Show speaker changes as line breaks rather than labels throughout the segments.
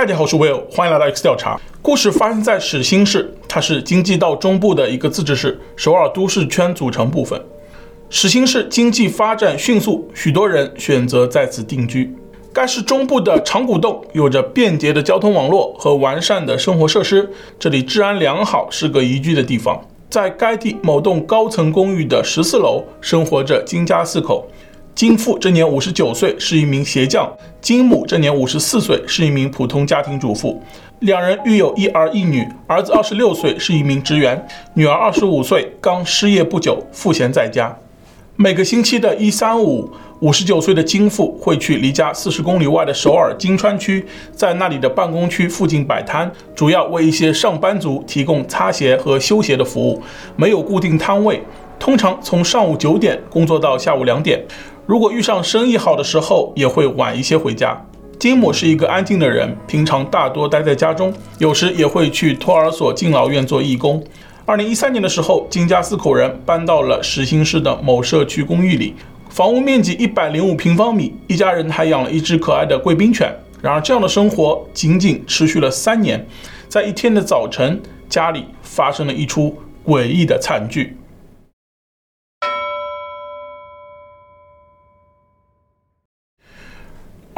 大家好，我是 Will，欢迎来到 X 调查。故事发生在始兴市，它是京畿道中部的一个自治市，首尔都市圈组成部分。始兴市经济发展迅速，许多人选择在此定居。该市中部的长谷洞有着便捷的交通网络和完善的生活设施，这里治安良好，是个宜居的地方。在该地某栋高层公寓的十四楼，生活着金家四口。金父这年五十九岁，是一名鞋匠；金母这年五十四岁，是一名普通家庭主妇。两人育有一儿一女，儿子二十六岁，是一名职员；女儿二十五岁，刚失业不久，赋闲在家。每个星期的一三五，五十九岁的金父会去离家四十公里外的首尔金川区，在那里的办公区附近摆摊，主要为一些上班族提供擦鞋和修鞋的服务，没有固定摊位，通常从上午九点工作到下午两点。如果遇上生意好的时候，也会晚一些回家。金姆是一个安静的人，平常大多待在家中，有时也会去托儿所、敬老院做义工。二零一三年的时候，金家四口人搬到了石兴市的某社区公寓里，房屋面积一百零五平方米，一家人还养了一只可爱的贵宾犬。然而，这样的生活仅仅持续了三年，在一天的早晨，家里发生了一出诡异的惨剧。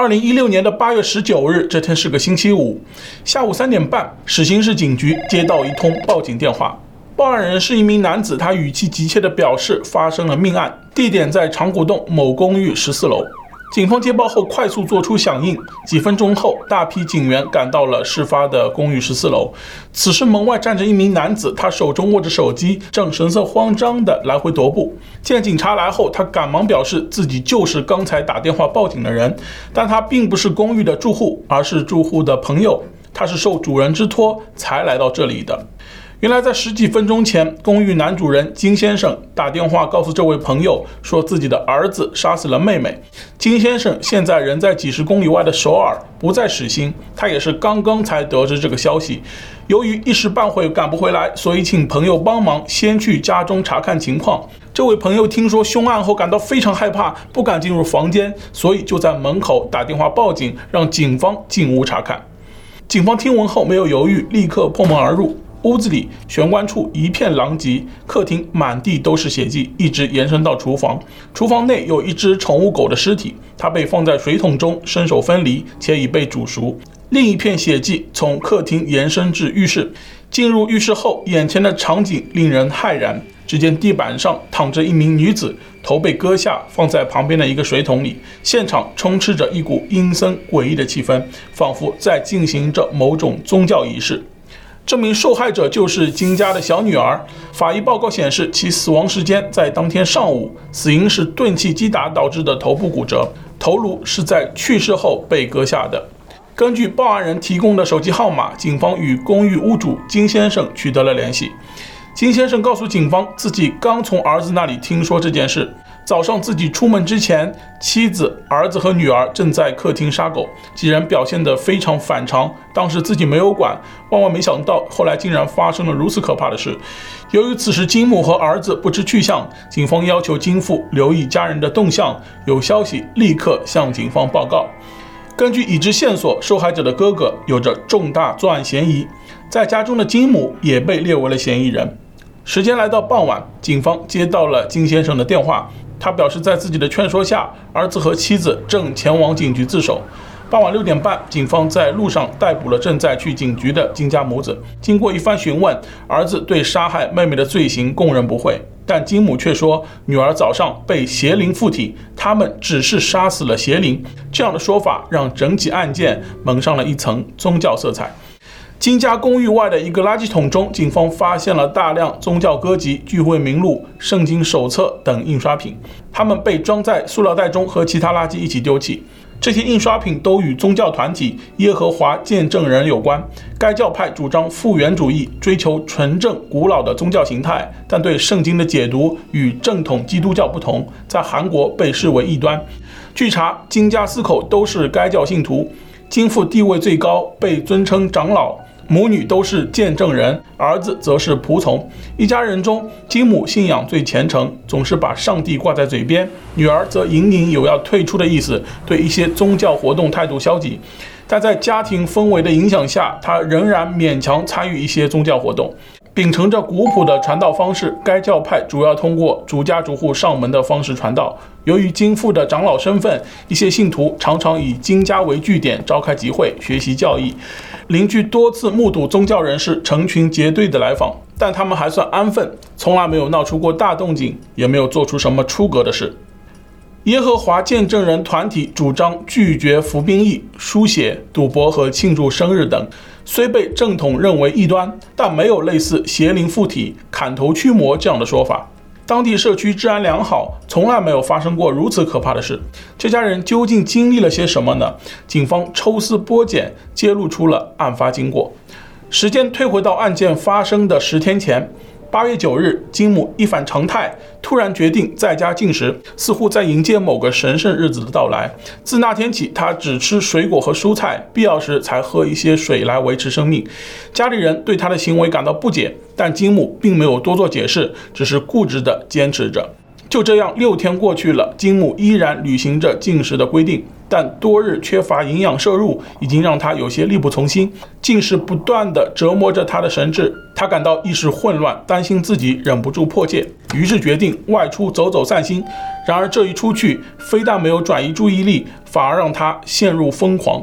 二零一六年的八月十九日，这天是个星期五，下午三点半，始兴市警局接到一通报警电话，报案人是一名男子，他语气急切地表示发生了命案，地点在长谷洞某公寓十四楼。警方接报后快速做出响应，几分钟后，大批警员赶到了事发的公寓十四楼。此时门外站着一名男子，他手中握着手机，正神色慌张地来回踱步。见警察来后，他赶忙表示自己就是刚才打电话报警的人，但他并不是公寓的住户，而是住户的朋友，他是受主人之托才来到这里的。原来在十几分钟前，公寓男主人金先生打电话告诉这位朋友，说自己的儿子杀死了妹妹。金先生现在人在几十公里外的首尔，不在始兴，他也是刚刚才得知这个消息。由于一时半会赶不回来，所以请朋友帮忙先去家中查看情况。这位朋友听说凶案后感到非常害怕，不敢进入房间，所以就在门口打电话报警，让警方进屋查看。警方听闻后没有犹豫，立刻破门而入。屋子里玄关处一片狼藉，客厅满地都是血迹，一直延伸到厨房。厨房内有一只宠物狗的尸体，它被放在水桶中，身首分离，且已被煮熟。另一片血迹从客厅延伸至浴室。进入浴室后，眼前的场景令人骇然。只见地板上躺着一名女子，头被割下，放在旁边的一个水桶里。现场充斥着一股阴森诡异的气氛，仿佛在进行着某种宗教仪式。这名受害者就是金家的小女儿。法医报告显示，其死亡时间在当天上午，死因是钝器击打导致的头部骨折，头颅是在去世后被割下的。根据报案人提供的手机号码，警方与公寓屋主金先生取得了联系。金先生告诉警方，自己刚从儿子那里听说这件事。早上自己出门之前，妻子、儿子和女儿正在客厅杀狗，几人表现得非常反常。当时自己没有管，万万没想到后来竟然发生了如此可怕的事。由于此时金母和儿子不知去向，警方要求金父留意家人的动向，有消息立刻向警方报告。根据已知线索，受害者的哥哥有着重大作案嫌疑，在家中的金母也被列为了嫌疑人。时间来到傍晚，警方接到了金先生的电话。他表示，在自己的劝说下，儿子和妻子正前往警局自首。傍晚六点半，警方在路上逮捕了正在去警局的金家母子。经过一番询问，儿子对杀害妹妹的罪行供认不讳，但金母却说，女儿早上被邪灵附体，他们只是杀死了邪灵。这样的说法让整起案件蒙上了一层宗教色彩。金家公寓外的一个垃圾桶中，警方发现了大量宗教歌集、聚会名录、圣经手册等印刷品，它们被装在塑料袋中和其他垃圾一起丢弃。这些印刷品都与宗教团体耶和华见证人有关。该教派主张复原主义，追求纯正古老的宗教形态，但对圣经的解读与正统基督教不同，在韩国被视为异端。据查，金家四口都是该教信徒，金父地位最高，被尊称长老。母女都是见证人，儿子则是仆从。一家人中，金母信仰最虔诚，总是把上帝挂在嘴边；女儿则隐隐有要退出的意思，对一些宗教活动态度消极。但在家庭氛围的影响下，她仍然勉强参与一些宗教活动。秉承着古朴的传道方式，该教派主要通过逐家逐户上门的方式传道。由于金父的长老身份，一些信徒常常以金家为据点召开集会，学习教义。邻居多次目睹宗教人士成群结队的来访，但他们还算安分，从来没有闹出过大动静，也没有做出什么出格的事。耶和华见证人团体主张拒绝服兵役、输血、赌博和庆祝生日等，虽被正统认为异端，但没有类似邪灵附体、砍头驱魔这样的说法。当地社区治安良好，从来没有发生过如此可怕的事。这家人究竟经历了些什么呢？警方抽丝剥茧，揭露出了案发经过。时间推回到案件发生的十天前。八月九日，金姆一反常态，突然决定在家进食，似乎在迎接某个神圣日子的到来。自那天起，他只吃水果和蔬菜，必要时才喝一些水来维持生命。家里人对他的行为感到不解，但金姆并没有多做解释，只是固执地坚持着。就这样，六天过去了，金姆依然履行着禁食的规定。但多日缺乏营养摄入，已经让他有些力不从心。禁食不断地折磨着他的神智，他感到意识混乱，担心自己忍不住破戒，于是决定外出走走散心。然而这一出去，非但没有转移注意力，反而让他陷入疯狂。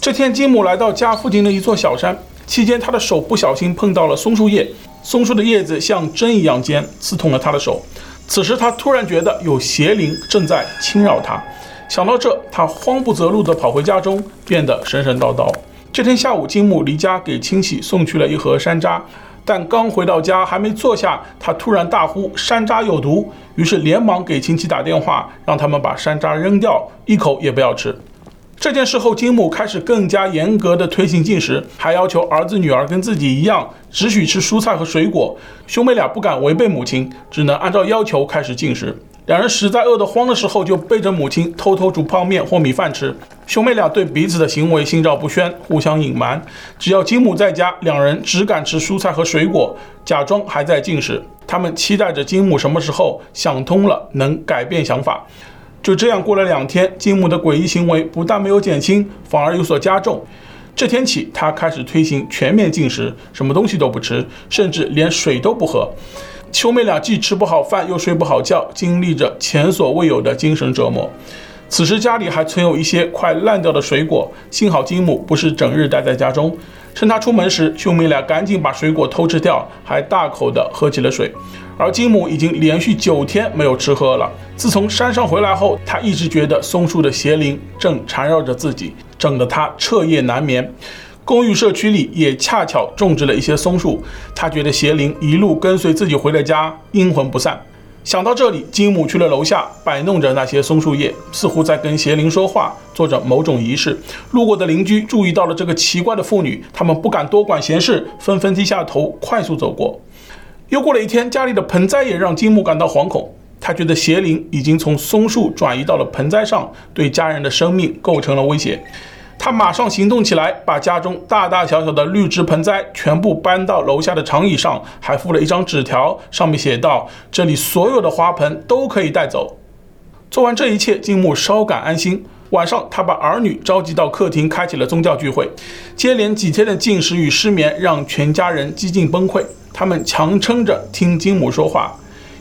这天，金姆来到家附近的一座小山，期间他的手不小心碰到了松树叶，松树的叶子像针一样尖，刺痛了他的手。此时他突然觉得有邪灵正在侵扰他。想到这，他慌不择路地跑回家中，变得神神叨叨。这天下午，金木离家给亲戚送去了一盒山楂，但刚回到家，还没坐下，他突然大呼山楂有毒，于是连忙给亲戚打电话，让他们把山楂扔掉，一口也不要吃。这件事后，金母开始更加严格的推行禁食，还要求儿子女儿跟自己一样，只许吃蔬菜和水果。兄妹俩不敢违背母亲，只能按照要求开始禁食。两人实在饿得慌的时候，就背着母亲偷偷煮泡面或米饭吃。兄妹俩对彼此的行为心照不宣，互相隐瞒。只要金母在家，两人只敢吃蔬菜和水果，假装还在禁食。他们期待着金母什么时候想通了，能改变想法。就这样过了两天，金姆的诡异行为不但没有减轻，反而有所加重。这天起，他开始推行全面禁食，什么东西都不吃，甚至连水都不喝。兄妹俩既吃不好饭，又睡不好觉，经历着前所未有的精神折磨。此时家里还存有一些快烂掉的水果，幸好金姆不是整日待在家中。趁他出门时，兄妹俩赶紧把水果偷吃掉，还大口地喝起了水。而金姆已经连续九天没有吃喝了。自从山上回来后，他一直觉得松树的邪灵正缠绕着自己，整得他彻夜难眠。公寓社区里也恰巧种植了一些松树，他觉得邪灵一路跟随自己回了家，阴魂不散。想到这里，金姆去了楼下，摆弄着那些松树叶，似乎在跟邪灵说话，做着某种仪式。路过的邻居注意到了这个奇怪的妇女，他们不敢多管闲事，纷纷低下头，快速走过。又过了一天，家里的盆栽也让金姆感到惶恐，他觉得邪灵已经从松树转移到了盆栽上，对家人的生命构成了威胁。他马上行动起来，把家中大大小小的绿植盆栽全部搬到楼下的长椅上，还附了一张纸条，上面写道：“这里所有的花盆都可以带走。”做完这一切，金木稍感安心。晚上，他把儿女召集到客厅，开启了宗教聚会。接连几天的禁食与失眠让全家人几近崩溃，他们强撑着听金木说话。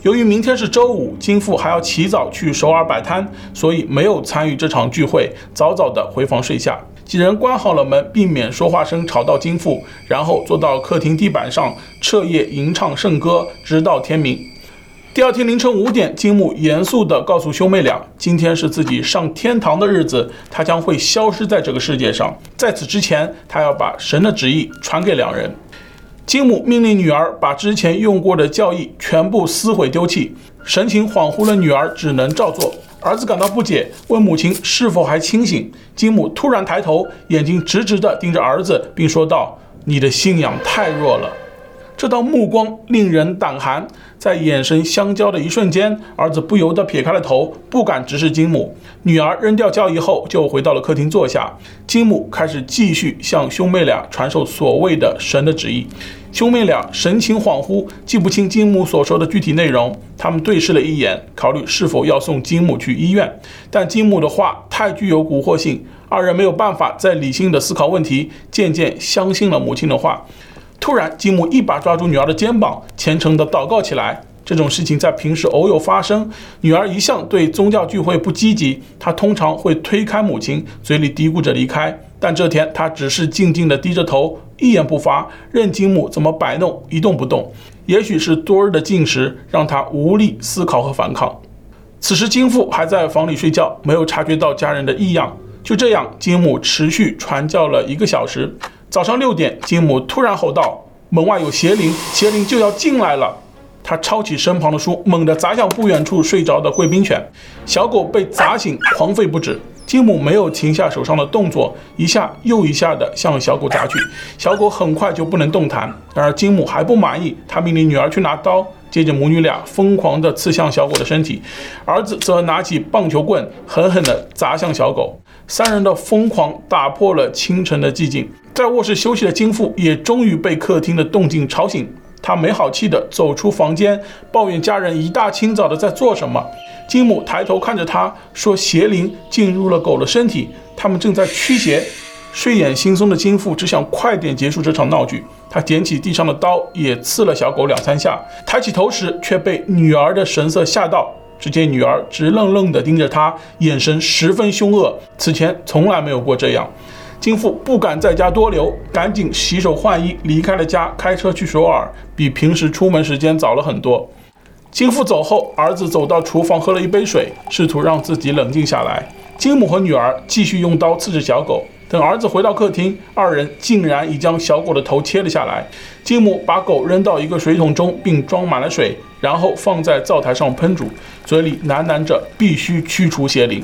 由于明天是周五，金父还要起早去首尔摆摊，所以没有参与这场聚会，早早地回房睡下。几人关好了门，避免说话声吵到金父，然后坐到客厅地板上彻夜吟唱圣歌，直到天明。第二天凌晨五点，金木严肃地告诉兄妹俩，今天是自己上天堂的日子，他将会消失在这个世界上。在此之前，他要把神的旨意传给两人。金母命令女儿把之前用过的教义全部撕毁丢弃，神情恍惚的女儿只能照做。儿子感到不解，问母亲是否还清醒。金母突然抬头，眼睛直直地盯着儿子，并说道：“你的信仰太弱了。”这道目光令人胆寒，在眼神相交的一瞬间，儿子不由得撇开了头，不敢直视金母。女儿扔掉教义后，就回到了客厅坐下。金母开始继续向兄妹俩传授所谓的神的旨意。兄妹俩神情恍惚，记不清金母所说的具体内容。他们对视了一眼，考虑是否要送金母去医院。但金母的话太具有蛊惑性，二人没有办法再理性的思考问题，渐渐相信了母亲的话。突然，金母一把抓住女儿的肩膀，虔诚地祷告起来。这种事情在平时偶有发生。女儿一向对宗教聚会不积极，她通常会推开母亲，嘴里嘀咕着离开。但这天，她只是静静地低着头。一言不发，任金母怎么摆弄，一动不动。也许是多日的禁食让她无力思考和反抗。此时，金父还在房里睡觉，没有察觉到家人的异样。就这样，金母持续传教了一个小时。早上六点，金姆突然吼道：“门外有邪灵，邪灵就要进来了！”他抄起身旁的书，猛地砸向不远处睡着的贵宾犬。小狗被砸醒，狂吠不止。金姆没有停下手上的动作，一下又一下地向小狗砸去，小狗很快就不能动弹。然而金姆还不满意，他命令女儿去拿刀，接着母女俩疯狂地刺向小狗的身体，儿子则拿起棒球棍狠狠地砸向小狗。三人的疯狂打破了清晨的寂静，在卧室休息的金父也终于被客厅的动静吵醒，他没好气地走出房间，抱怨家人一大清早的在做什么。金母抬头看着他，说：“邪灵进入了狗的身体，他们正在驱邪。”睡眼惺忪的金父只想快点结束这场闹剧。他捡起地上的刀，也刺了小狗两三下。抬起头时，却被女儿的神色吓到。只见女儿直愣愣地盯着他，眼神十分凶恶，此前从来没有过这样。金父不敢在家多留，赶紧洗手换衣，离开了家，开车去首尔，比平时出门时间早了很多。金父走后，儿子走到厨房喝了一杯水，试图让自己冷静下来。金母和女儿继续用刀刺着小狗。等儿子回到客厅，二人竟然已将小狗的头切了下来。金母把狗扔到一个水桶中，并装满了水，然后放在灶台上烹煮，嘴里喃喃着必须驱除邪灵。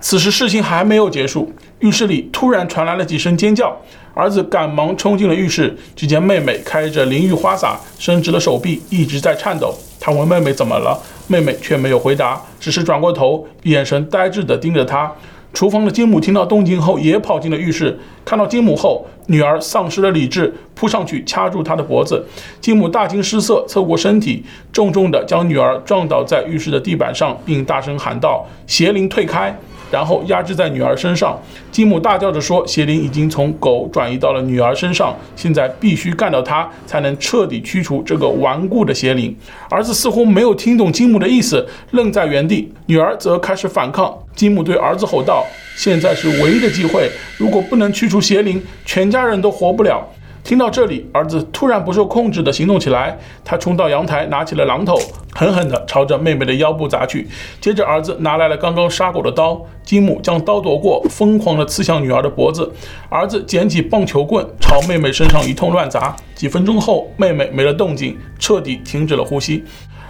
此时事情还没有结束，浴室里突然传来了几声尖叫。儿子赶忙冲进了浴室，只见妹妹开着淋浴花洒，伸直了手臂，一直在颤抖。他问妹妹怎么了，妹妹却没有回答，只是转过头，眼神呆滞地盯着他。厨房的金母听到动静后，也跑进了浴室，看到金母后，女儿丧失了理智，扑上去掐住她的脖子。金母大惊失色，侧过身体，重重地将女儿撞倒在浴室的地板上，并大声喊道：“邪灵退开！”然后压制在女儿身上，金母大叫着说：“邪灵已经从狗转移到了女儿身上，现在必须干掉它，才能彻底驱除这个顽固的邪灵。”儿子似乎没有听懂金母的意思，愣在原地。女儿则开始反抗。金母对儿子吼道：“现在是唯一的机会，如果不能驱除邪灵，全家人都活不了。”听到这里，儿子突然不受控制地行动起来。他冲到阳台，拿起了榔头，狠狠地朝着妹妹的腰部砸去。接着，儿子拿来了刚刚杀狗的刀。金母将刀夺过，疯狂地刺向女儿的脖子。儿子捡起棒球棍，朝妹妹身上一通乱砸。几分钟后，妹妹没了动静，彻底停止了呼吸。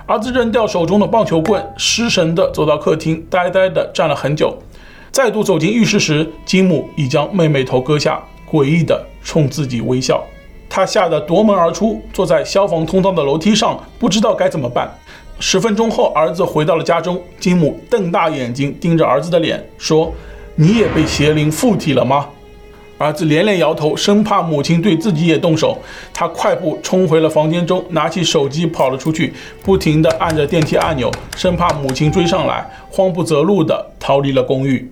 儿子扔掉手中的棒球棍，失神地走到客厅，呆呆地站了很久。再度走进浴室时，金母已将妹妹头割下。诡异地冲自己微笑，他吓得夺门而出，坐在消防通道的楼梯上，不知道该怎么办。十分钟后，儿子回到了家中，金母瞪大眼睛盯着儿子的脸，说：“你也被邪灵附体了吗？”儿子连连摇头，生怕母亲对自己也动手。他快步冲回了房间中，拿起手机跑了出去，不停地按着电梯按钮，生怕母亲追上来，慌不择路地逃离了公寓。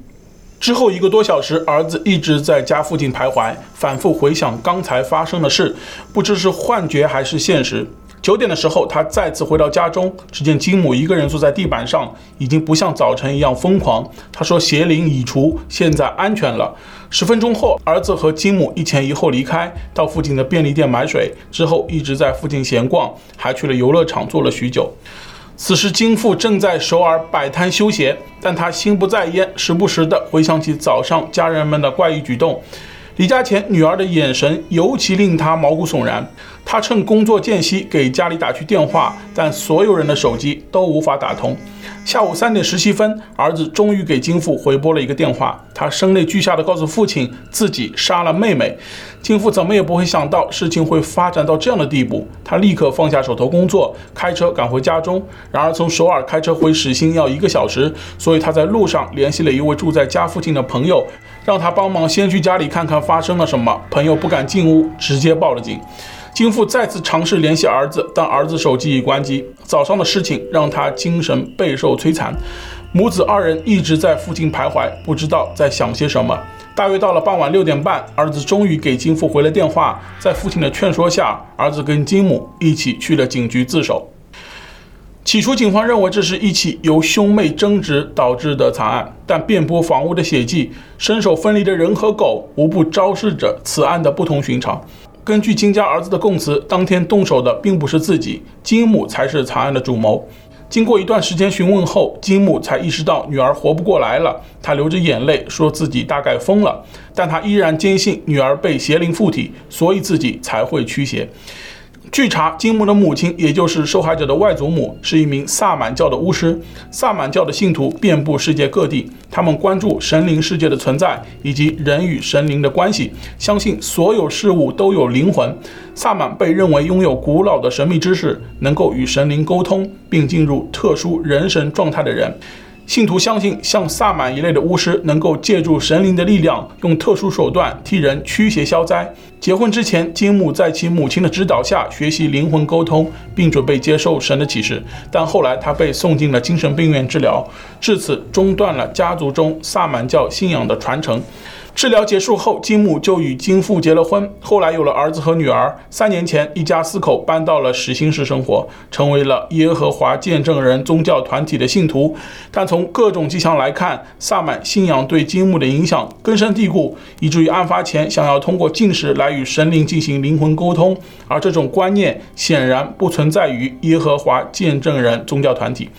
之后一个多小时，儿子一直在家附近徘徊，反复回想刚才发生的事，不知是幻觉还是现实。九点的时候，他再次回到家中，只见金母一个人坐在地板上，已经不像早晨一样疯狂。他说：“邪灵已除，现在安全了。”十分钟后，儿子和金母一前一后离开，到附近的便利店买水，之后一直在附近闲逛，还去了游乐场坐了许久。此时，金父正在首尔摆摊休闲，但他心不在焉，时不时的回想起早上家人们的怪异举动。离家前，女儿的眼神尤其令他毛骨悚然。他趁工作间隙给家里打去电话，但所有人的手机都无法打通。下午三点十七分，儿子终于给金父回拨了一个电话。他声泪俱下地告诉父亲，自己杀了妹妹。金父怎么也不会想到事情会发展到这样的地步。他立刻放下手头工作，开车赶回家中。然而从首尔开车回始兴要一个小时，所以他在路上联系了一位住在家附近的朋友，让他帮忙先去家里看看发生了什么。朋友不敢进屋，直接报了警。金富再次尝试联系儿子，但儿子手机已关机。早上的事情让他精神备受摧残，母子二人一直在附近徘徊，不知道在想些什么。大约到了傍晚六点半，儿子终于给金富回了电话。在父亲的劝说下，儿子跟金母一起去了警局自首。起初，警方认为这是一起由兄妹争执导致的惨案，但遍布房屋的血迹、身手分离的人和狗，无不昭示着此案的不同寻常。根据金家儿子的供词，当天动手的并不是自己，金母才是惨案的主谋。经过一段时间询问后，金母才意识到女儿活不过来了。她流着眼泪说自己大概疯了，但她依然坚信女儿被邪灵附体，所以自己才会驱邪。据查，金木的母亲，也就是受害者的外祖母，是一名萨满教的巫师。萨满教的信徒遍布世界各地，他们关注神灵世界的存在以及人与神灵的关系，相信所有事物都有灵魂。萨满被认为拥有古老的神秘知识，能够与神灵沟通，并进入特殊人神状态的人。信徒相信，像萨满一类的巫师能够借助神灵的力量，用特殊手段替人驱邪消灾。结婚之前，金木在其母亲的指导下学习灵魂沟通，并准备接受神的启示。但后来，他被送进了精神病院治疗，至此中断了家族中萨满教信仰的传承。治疗结束后，金母就与金富结了婚，后来有了儿子和女儿。三年前，一家四口搬到了石心市生活，成为了耶和华见证人宗教团体的信徒。但从各种迹象来看，萨满信仰对金母的影响根深蒂固，以至于案发前想要通过进食来与神灵进行灵魂沟通，而这种观念显然不存在于耶和华见证人宗教团体。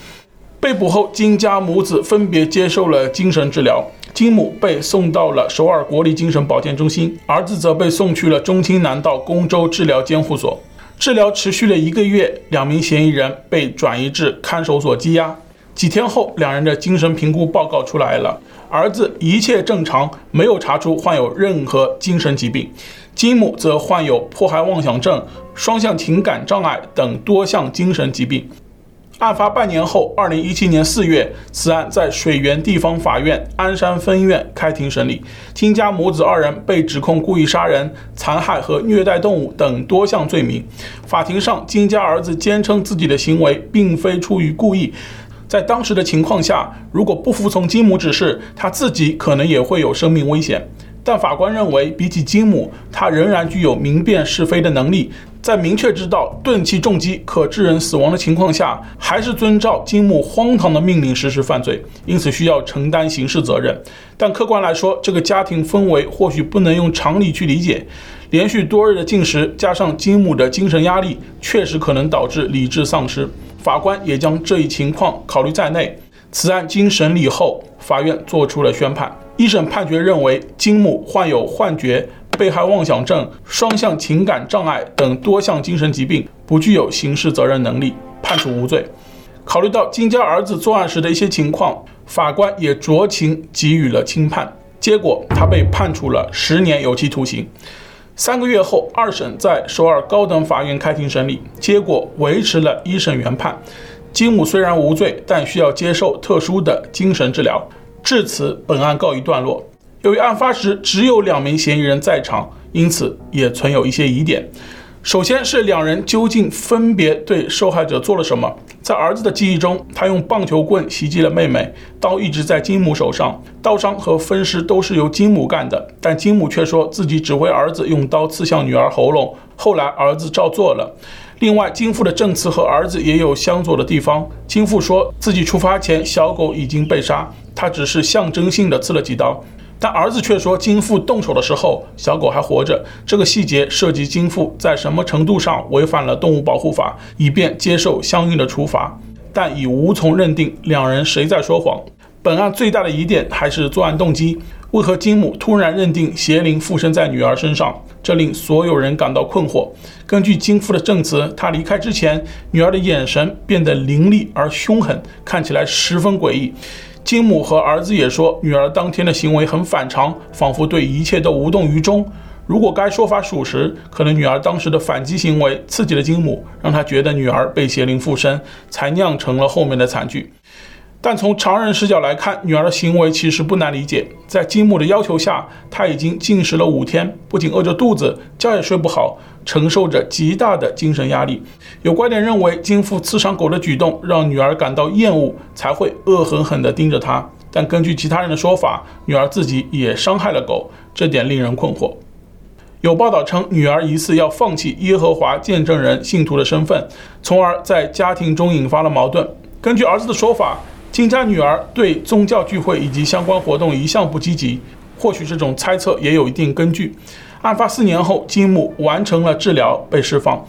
被捕后，金家母子分别接受了精神治疗。金母被送到了首尔国立精神保健中心，儿子则被送去了中青南道公州治疗监护所。治疗持续了一个月，两名嫌疑人被转移至看守所羁押。几天后，两人的精神评估报告出来了，儿子一切正常，没有查出患有任何精神疾病；金母则患有迫害妄想症、双向情感障碍等多项精神疾病。案发半年后，二零一七年四月，此案在水源地方法院鞍山分院开庭审理。金家母子二人被指控故意杀人、残害和虐待动物等多项罪名。法庭上，金家儿子坚称自己的行为并非出于故意。在当时的情况下，如果不服从金母指示，他自己可能也会有生命危险。但法官认为，比起金母，他仍然具有明辨是非的能力。在明确知道钝器重击可致人死亡的情况下，还是遵照金木荒唐的命令实施犯罪，因此需要承担刑事责任。但客观来说，这个家庭氛围或许不能用常理去理解。连续多日的禁食，加上金木的精神压力，确实可能导致理智丧失。法官也将这一情况考虑在内。此案经审理后，法院作出了宣判。一审判决认为，金木患有幻觉、被害妄想症、双向情感障碍等多项精神疾病，不具有刑事责任能力，判处无罪。考虑到金家儿子作案时的一些情况，法官也酌情给予了轻判。结果，他被判处了十年有期徒刑。三个月后，二审在首尔高等法院开庭审理，结果维持了一审原判。金母虽然无罪，但需要接受特殊的精神治疗。至此，本案告一段落。由于案发时只有两名嫌疑人在场，因此也存有一些疑点。首先是两人究竟分别对受害者做了什么？在儿子的记忆中，他用棒球棍袭击了妹妹，刀一直在金母手上，刀伤和分尸都是由金母干的，但金母却说自己指挥儿子用刀刺向女儿喉咙，后来儿子照做了。另外，金父的证词和儿子也有相左的地方。金父说自己出发前小狗已经被杀，他只是象征性的刺了几刀。但儿子却说金父动手的时候小狗还活着。这个细节涉及金父在什么程度上违反了动物保护法，以便接受相应的处罚，但已无从认定两人谁在说谎。本案最大的疑点还是作案动机。为何金母突然认定邪灵附身在女儿身上？这令所有人感到困惑。根据金父的证词，他离开之前，女儿的眼神变得凌厉而凶狠，看起来十分诡异。金母和儿子也说，女儿当天的行为很反常，仿佛对一切都无动于衷。如果该说法属实，可能女儿当时的反击行为刺激了金母，让她觉得女儿被邪灵附身，才酿成了后面的惨剧。但从常人视角来看，女儿的行为其实不难理解。在金母的要求下，她已经禁食了五天，不仅饿着肚子，觉也睡不好，承受着极大的精神压力。有观点认为，金父刺伤狗的举动让女儿感到厌恶，才会恶狠狠地盯着她。但根据其他人的说法，女儿自己也伤害了狗，这点令人困惑。有报道称，女儿疑似要放弃耶和华见证人信徒的身份，从而在家庭中引发了矛盾。根据儿子的说法，金家女儿对宗教聚会以及相关活动一向不积极，或许这种猜测也有一定根据。案发四年后，金母完成了治疗，被释放。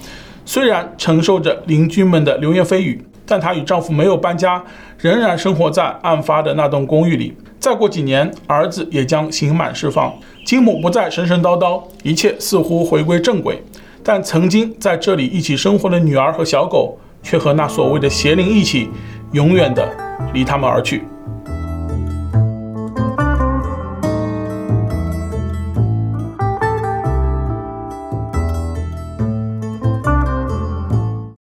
虽然承受着邻居们的流言蜚语，但她与丈夫没有搬家，仍然生活在案发的那栋公寓里。再过几年，儿子也将刑满释放，金母不再神神叨叨，一切似乎回归正轨。但曾经在这里一起生活的女儿和小狗，却和那所谓的邪灵一起，永远的离他们而去。